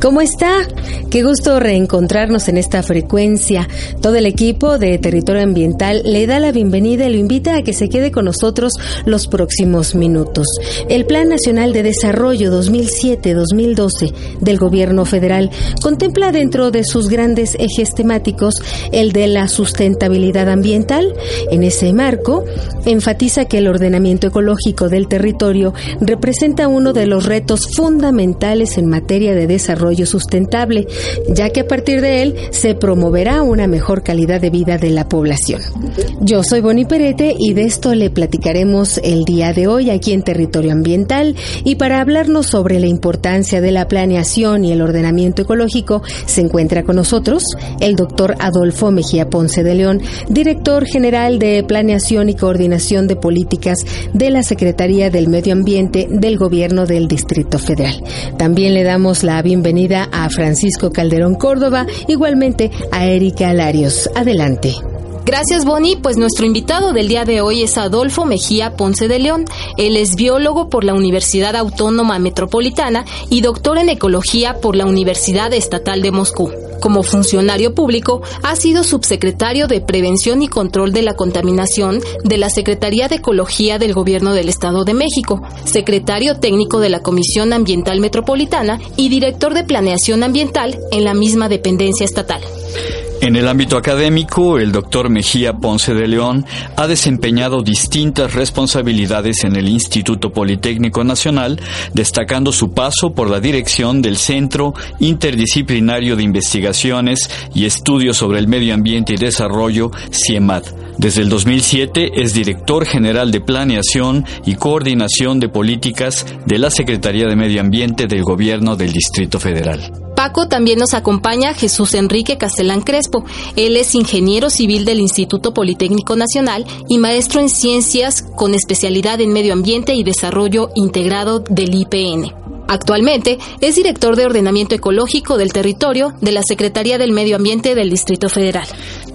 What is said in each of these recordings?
¿Cómo está? Qué gusto reencontrarnos en esta frecuencia. Todo el equipo de Territorio Ambiental le da la bienvenida y lo invita a que se quede con nosotros los próximos minutos. El Plan Nacional de Desarrollo 2007-2012 del Gobierno Federal contempla dentro de sus grandes ejes temáticos el de la sustentabilidad ambiental. En ese marco, enfatiza que el ordenamiento ecológico del territorio representa uno de los retos fundamentales en materia de desarrollo sustentable, ya que a partir de él se promoverá una mejor calidad de vida de la población. Yo soy Boni Perete y de esto le platicaremos el día de hoy aquí en Territorio Ambiental y para hablarnos sobre la importancia de la planeación y el ordenamiento ecológico se encuentra con nosotros el doctor Adolfo Mejía Ponce de León, director general de Planeación y Coordinación de Políticas de la Secretaría del Medio Ambiente del Gobierno del Distrito Federal. También le damos la bienvenida a Francisco Calderón Córdoba, igualmente a Erika Alarios. Adelante. Gracias, Bonnie. Pues nuestro invitado del día de hoy es Adolfo Mejía Ponce de León. Él es biólogo por la Universidad Autónoma Metropolitana y doctor en ecología por la Universidad Estatal de Moscú. Como funcionario público, ha sido subsecretario de Prevención y Control de la Contaminación de la Secretaría de Ecología del Gobierno del Estado de México, secretario técnico de la Comisión Ambiental Metropolitana y director de Planeación Ambiental en la misma dependencia estatal. En el ámbito académico, el doctor Mejía Ponce de León ha desempeñado distintas responsabilidades en el Instituto Politécnico Nacional, destacando su paso por la dirección del Centro Interdisciplinario de Investigaciones y Estudios sobre el Medio Ambiente y Desarrollo, CIEMAD. Desde el 2007 es director general de Planeación y Coordinación de Políticas de la Secretaría de Medio Ambiente del Gobierno del Distrito Federal. Paco también nos acompaña Jesús Enrique Castellán Crespo. Él es ingeniero civil del Instituto Politécnico Nacional y maestro en ciencias con especialidad en medio ambiente y desarrollo integrado del IPN. Actualmente es director de ordenamiento ecológico del territorio de la Secretaría del Medio Ambiente del Distrito Federal.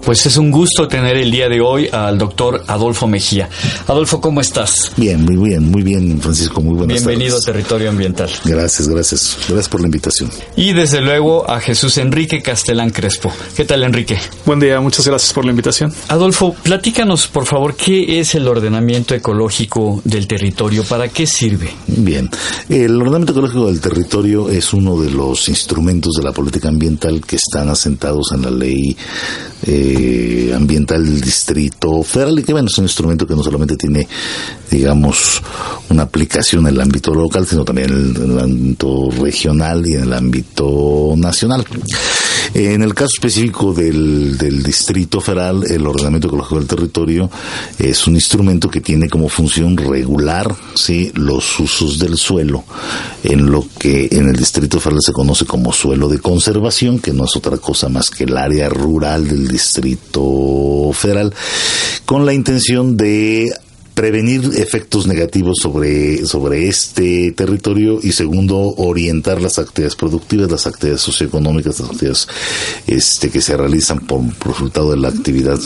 Pues es un gusto tener el día de hoy al doctor Adolfo Mejía. Adolfo, ¿cómo estás? Bien, muy bien, muy bien, Francisco, muy buenas Bienvenido a Territorio Ambiental. Gracias, gracias. Gracias por la invitación. Y desde luego a Jesús Enrique Castelán Crespo. ¿Qué tal, Enrique? Buen día, muchas gracias por la invitación. Adolfo, platícanos, por favor, ¿qué es el ordenamiento ecológico del territorio? ¿Para qué sirve? Bien, el ordenamiento ecológico del territorio es uno de los instrumentos de la política ambiental que están asentados en la ley eh, ambiental del distrito federal y que bueno, es un instrumento que no solamente tiene, digamos, una aplicación en el ámbito local, sino también en el ámbito regional y en el ámbito nacional. En el caso específico del, del Distrito Federal, el ordenamiento ecológico del territorio es un instrumento que tiene como función regular ¿sí? los usos del suelo en lo que en el Distrito Federal se conoce como suelo de conservación, que no es otra cosa más que el área rural del Distrito Federal, con la intención de prevenir efectos negativos sobre, sobre este territorio y segundo, orientar las actividades productivas, las actividades socioeconómicas, las actividades este, que se realizan por resultado de la actividad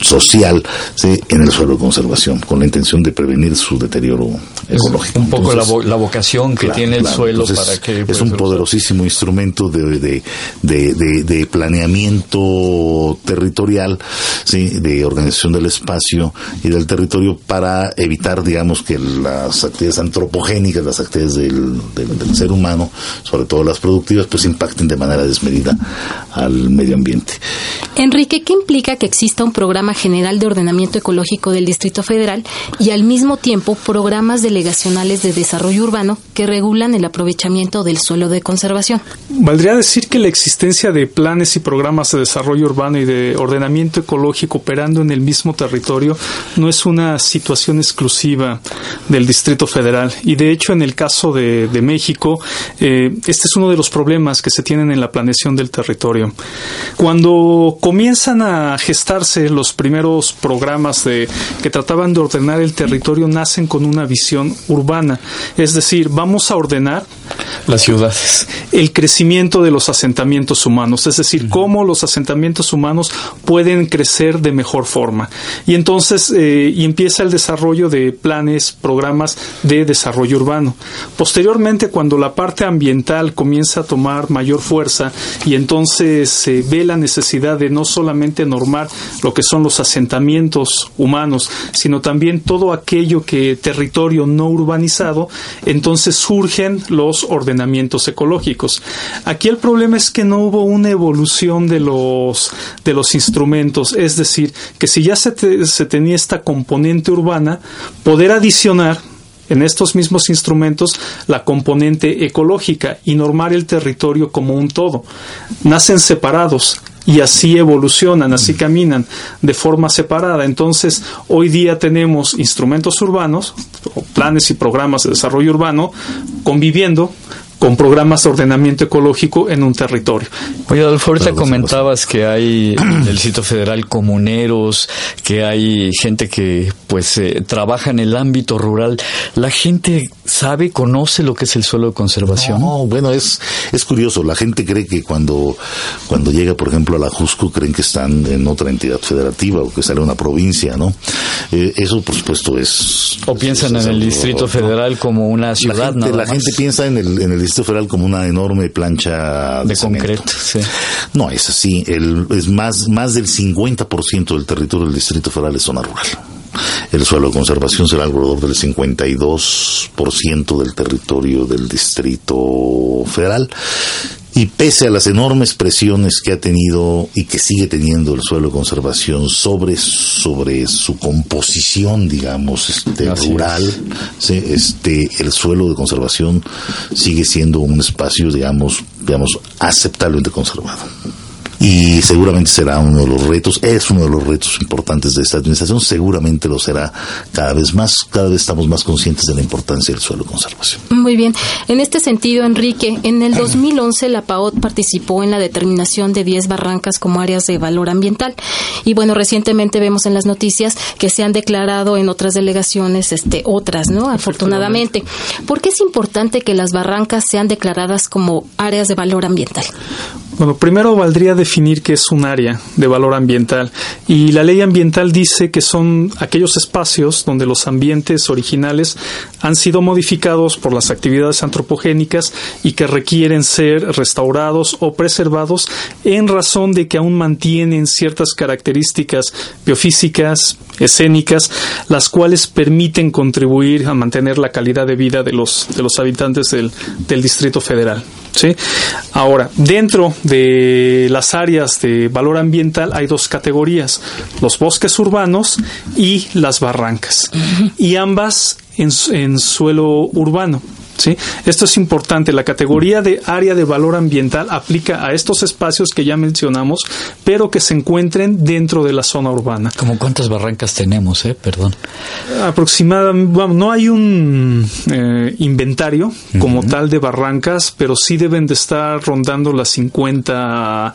social ¿sí? en el suelo de conservación, con la intención de prevenir su deterioro ecológico. un poco la, vocación que tiene el suelo para que... Es un poderosísimo instrumento de, de, de, de, planeamiento territorial, ¿sí? de organización del espacio y del territorio para evitar, digamos, que las actividades antropogénicas, las actividades del, del ser humano, sobre todo las productivas, pues impacten de manera desmedida al medio ambiente. Enrique, ¿qué implica que exista un programa General de Ordenamiento Ecológico del Distrito Federal y al mismo tiempo programas delegacionales de desarrollo urbano que regulan el aprovechamiento del suelo de conservación. Valdría decir que la existencia de planes y programas de desarrollo urbano y de ordenamiento ecológico operando en el mismo territorio no es una situación exclusiva del Distrito Federal y de hecho en el caso de, México eh, este es uno de los problemas que se tienen en la planeación del territorio. Cuando comienzan a gestarse los primeros programas de, que trataban de ordenar el territorio, nacen con una visión urbana. Es decir, vamos a ordenar las ciudades. El crecimiento de los asentamientos humanos, es decir, cómo los asentamientos humanos pueden crecer de mejor forma. Y entonces eh, y empieza el desarrollo de planes, programas de desarrollo urbano. Posteriormente, cuando la parte ambiental comienza a tomar mayor fuerza y entonces se ve la necesidad de no solamente normar lo que son los asentamientos humanos, sino también todo aquello que territorio no urbanizado, entonces surgen los ordenamientos ecológicos. Aquí el problema es que no hubo una evolución de los de los instrumentos, es decir, que si ya se, se tenía esta componente urbana, poder adicionar en estos mismos instrumentos la componente ecológica y normar el territorio como un todo. Nacen separados y así evolucionan, así caminan de forma separada. Entonces, hoy día tenemos instrumentos urbanos, planes y programas de desarrollo urbano, conviviendo con programas de ordenamiento ecológico en un territorio. Oye, Adolfo, ahorita comentabas que hay en el sitio federal comuneros, que hay gente que pues eh, trabaja en el ámbito rural. ¿La gente sabe, conoce lo que es el suelo de conservación? No, bueno, es, es curioso. La gente cree que cuando, cuando llega, por ejemplo, a la Jusco, creen que están en otra entidad federativa o que sale una provincia, ¿no? Eh, eso, por supuesto, es... O piensan en el Distrito Federal como una ciudad, La gente, la gente piensa en el, en el Distrito Federal como una enorme plancha de, concreto. No, es así. El, es más, más del 50% del territorio del Distrito Federal es zona rural. El suelo de conservación será alrededor del 52% del territorio del Distrito Federal. Y pese a las enormes presiones que ha tenido y que sigue teniendo el suelo de conservación sobre, sobre su composición, digamos, este, rural, este, el suelo de conservación sigue siendo un espacio, digamos, digamos, aceptablemente conservado y seguramente será uno de los retos, es uno de los retos importantes de esta administración, seguramente lo será cada vez más, cada vez estamos más conscientes de la importancia del suelo de conservación. Muy bien, en este sentido, Enrique, en el 2011 la PAOT participó en la determinación de 10 barrancas como áreas de valor ambiental y bueno, recientemente vemos en las noticias que se han declarado en otras delegaciones este otras, ¿no? Afortunadamente. ¿Por qué es importante que las barrancas sean declaradas como áreas de valor ambiental? Bueno, primero valdría definir qué es un área de valor ambiental y la ley ambiental dice que son aquellos espacios donde los ambientes originales han sido modificados por las actividades antropogénicas y que requieren ser restaurados o preservados en razón de que aún mantienen ciertas características biofísicas, escénicas, las cuales permiten contribuir a mantener la calidad de vida de los, de los habitantes del, del Distrito Federal. ¿Sí? Ahora, dentro de las áreas de valor ambiental hay dos categorías, los bosques urbanos y las barrancas, y ambas en, en suelo urbano. ¿Sí? Esto es importante. La categoría de área de valor ambiental aplica a estos espacios que ya mencionamos, pero que se encuentren dentro de la zona urbana. ¿Como cuántas barrancas tenemos, eh? Perdón. Aproximadamente, no hay un eh, inventario como tal de barrancas, pero sí deben de estar rondando las 50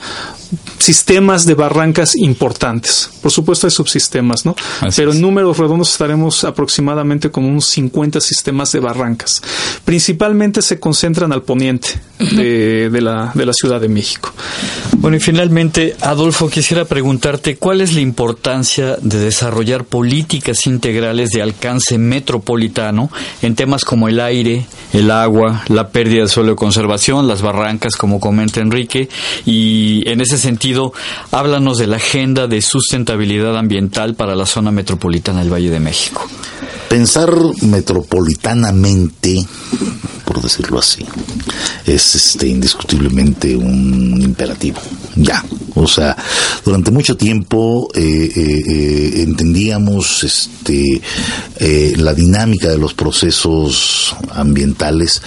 sistemas de barrancas importantes. Por supuesto hay subsistemas, ¿no? pero en números redondos estaremos aproximadamente como unos 50 sistemas de barrancas principalmente se concentran al poniente de, la, de la Ciudad de México. Bueno, y finalmente, Adolfo, quisiera preguntarte cuál es la importancia de desarrollar políticas integrales de alcance metropolitano en temas como el aire, el agua, la pérdida de suelo de conservación, las barrancas, como comenta Enrique, y en ese sentido, háblanos de la agenda de sustentabilidad ambiental para la zona metropolitana del Valle de México. Pensar metropolitanamente, por decirlo así, es este indiscutiblemente un imperativo. Ya, O sea, durante mucho tiempo eh, eh, eh, entendíamos este, la dinámica de los procesos ambientales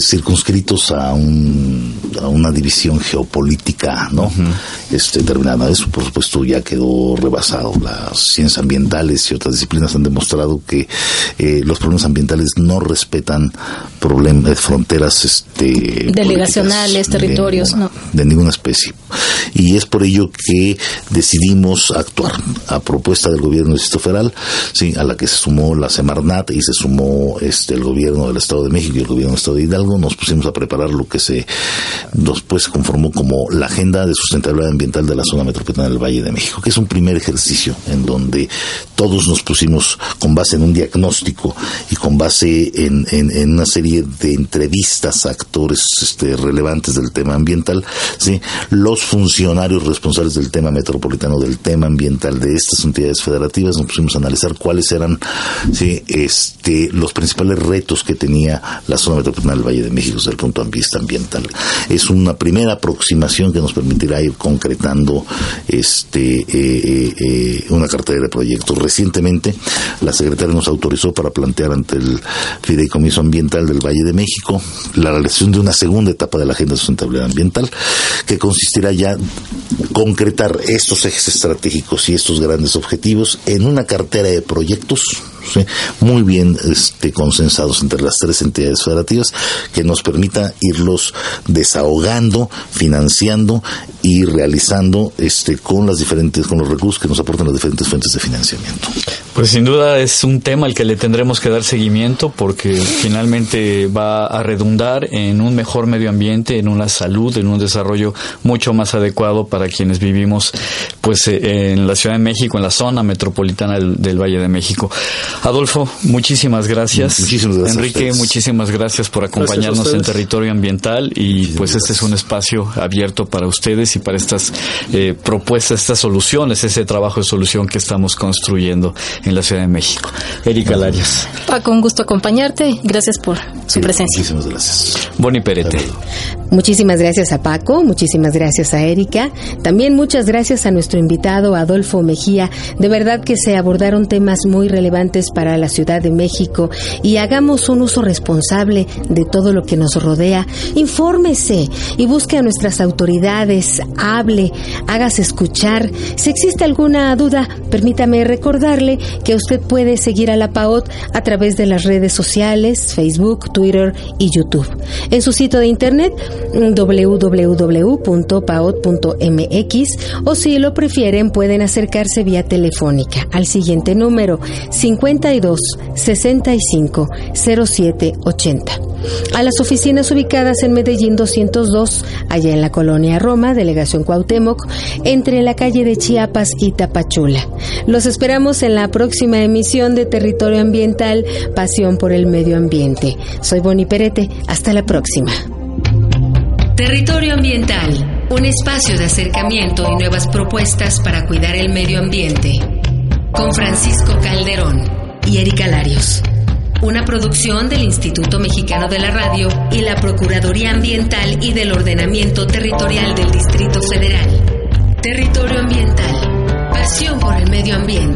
circunscritos a, un, a una división geopolítica, ¿no? este, determinada. Eso, por supuesto, ya quedó rebasado. Las ciencias ambientales y otras disciplinas han demostrado que los problemas ambientales no respetan problemas, fronteras, este, delegacionales, territorios, no. De ninguna especie y es por ello que decidimos actuar a propuesta del gobierno del Distrito Federal, sí, a la que se sumó la Semarnat y se sumó este el gobierno del Estado de México y el gobierno del Estado de Hidalgo, nos pusimos a preparar lo que se después conformó como la Agenda de Sustentabilidad Ambiental de la Zona Metropolitana del Valle de México, que es un primer ejercicio en donde todos nos pusimos con base en un diagnóstico y con base en, en, una serie de entrevistas a actores este, relevantes del tema ambiental, ¿sí? los funcionarios responsables del tema metropolitano, del tema ambiental de estas entidades federativas, nos pusimos a analizar cuáles eran ¿sí? este, los principales retos que tenía la zona metropolitana del Valle de México desde el punto de vista ambiental. Es una primera aproximación que nos permitirá ir concretando este, eh, eh, eh, una cartera de proyectos. Recientemente, la secretaria nos autorizó para plantear ante el Fideicomiso Ambiental del Valle de México la realización de una segunda etapa de la Agenda de Sustentabilidad Ambiental, que consistirá ya concretar estos ejes estratégicos y estos grandes objetivos en una cartera de proyectos muy bien este, consensados entre las tres entidades federativas que nos permita irlos desahogando, financiando y realizando este, con las diferentes, con los recursos que nos aportan las diferentes fuentes de financiamiento. Pues sin duda es un tema al que le tendremos que dar seguimiento porque finalmente va a redundar en un mejor medio ambiente, en una salud, en un desarrollo mucho más adecuado para quienes vivimos pues eh, en la Ciudad de México, en la zona metropolitana del, Valle de México. Adolfo, muchísimas gracias. Muchísimas gracias. Enrique, muchísimas gracias por acompañarnos en territorio ambiental y pues este es un espacio abierto para ustedes y para estas eh, propuestas, estas soluciones, ese trabajo de solución que estamos construyendo en la Ciudad de México. Erika Larios. Paco, un gusto acompañarte. Gracias por su presencia. Muchísimas gracias. Boni Perete. Muchísimas gracias a Paco, muchísimas gracias a Erika, también muchas gracias a nuestro invitado Adolfo Mejía. De verdad que se abordaron temas muy relevantes para la Ciudad de México y hagamos un uso responsable de todo lo que nos rodea. Infórmese y busque a nuestras autoridades, hable, hágase escuchar. Si existe alguna duda, permítame recordarle que usted puede seguir a la PAOT a través de las redes sociales, Facebook, Twitter y YouTube. En su sitio de internet www.paot.mx o si lo prefieren pueden acercarse vía telefónica al siguiente número 52 65 07 80. A las oficinas ubicadas en Medellín 202, allá en la colonia Roma, delegación Cuauhtémoc, entre la calle de Chiapas y Tapachula. Los esperamos en la próxima emisión de Territorio Ambiental, Pasión por el Medio Ambiente. Soy Boni Perete, hasta la próxima. Territorio Ambiental, un espacio de acercamiento y nuevas propuestas para cuidar el medio ambiente. Con Francisco Calderón y Erika Larios. Una producción del Instituto Mexicano de la Radio y la Procuraduría Ambiental y del Ordenamiento Territorial del Distrito Federal. Territorio Ambiental. Pasión por el medio ambiente.